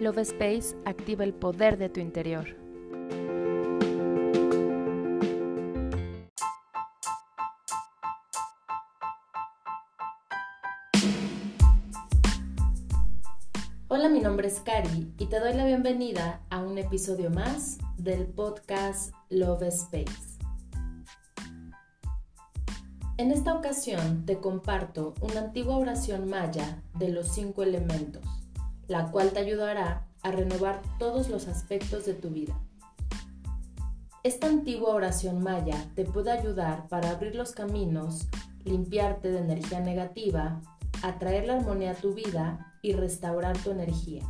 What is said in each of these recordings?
Love Space activa el poder de tu interior. Hola, mi nombre es Cari y te doy la bienvenida a un episodio más del podcast Love Space. En esta ocasión te comparto una antigua oración maya de los cinco elementos la cual te ayudará a renovar todos los aspectos de tu vida. Esta antigua oración maya te puede ayudar para abrir los caminos, limpiarte de energía negativa, atraer la armonía a tu vida y restaurar tu energía.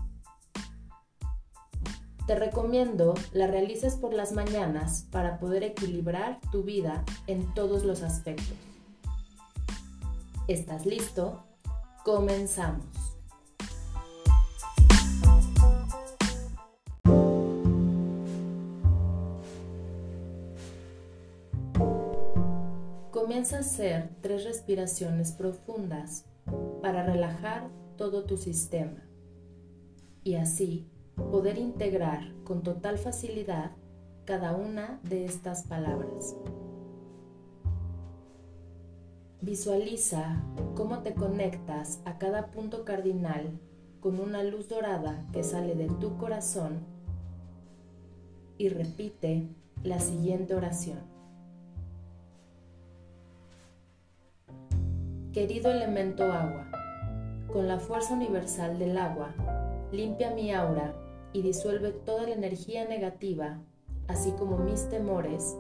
Te recomiendo la realices por las mañanas para poder equilibrar tu vida en todos los aspectos. ¿Estás listo? Comenzamos. Comienza a hacer tres respiraciones profundas para relajar todo tu sistema y así poder integrar con total facilidad cada una de estas palabras. Visualiza cómo te conectas a cada punto cardinal con una luz dorada que sale de tu corazón y repite la siguiente oración. Querido elemento agua, con la fuerza universal del agua, limpia mi aura y disuelve toda la energía negativa, así como mis temores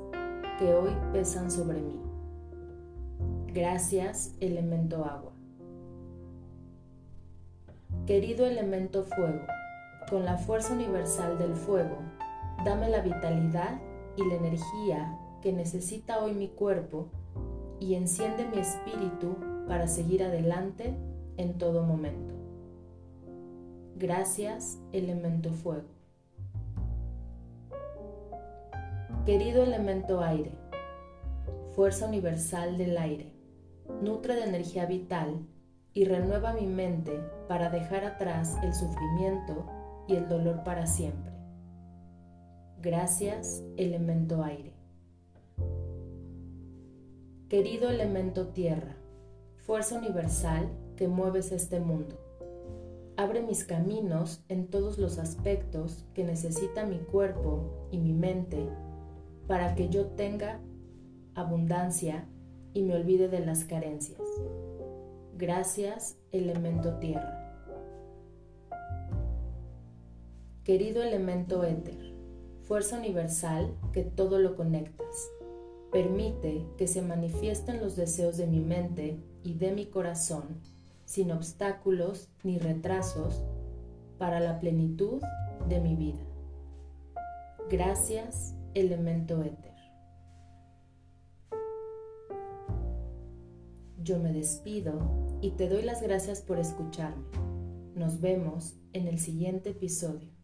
que hoy pesan sobre mí. Gracias, elemento agua. Querido elemento fuego, con la fuerza universal del fuego, dame la vitalidad y la energía que necesita hoy mi cuerpo y enciende mi espíritu para seguir adelante en todo momento. Gracias, elemento fuego. Querido elemento aire, fuerza universal del aire, nutre de energía vital y renueva mi mente para dejar atrás el sufrimiento y el dolor para siempre. Gracias, elemento aire. Querido elemento tierra, fuerza universal que mueves este mundo. Abre mis caminos en todos los aspectos que necesita mi cuerpo y mi mente para que yo tenga abundancia y me olvide de las carencias. Gracias, elemento tierra. Querido elemento éter, fuerza universal que todo lo conectas. Permite que se manifiesten los deseos de mi mente y de mi corazón, sin obstáculos ni retrasos, para la plenitud de mi vida. Gracias, elemento éter. Yo me despido y te doy las gracias por escucharme. Nos vemos en el siguiente episodio.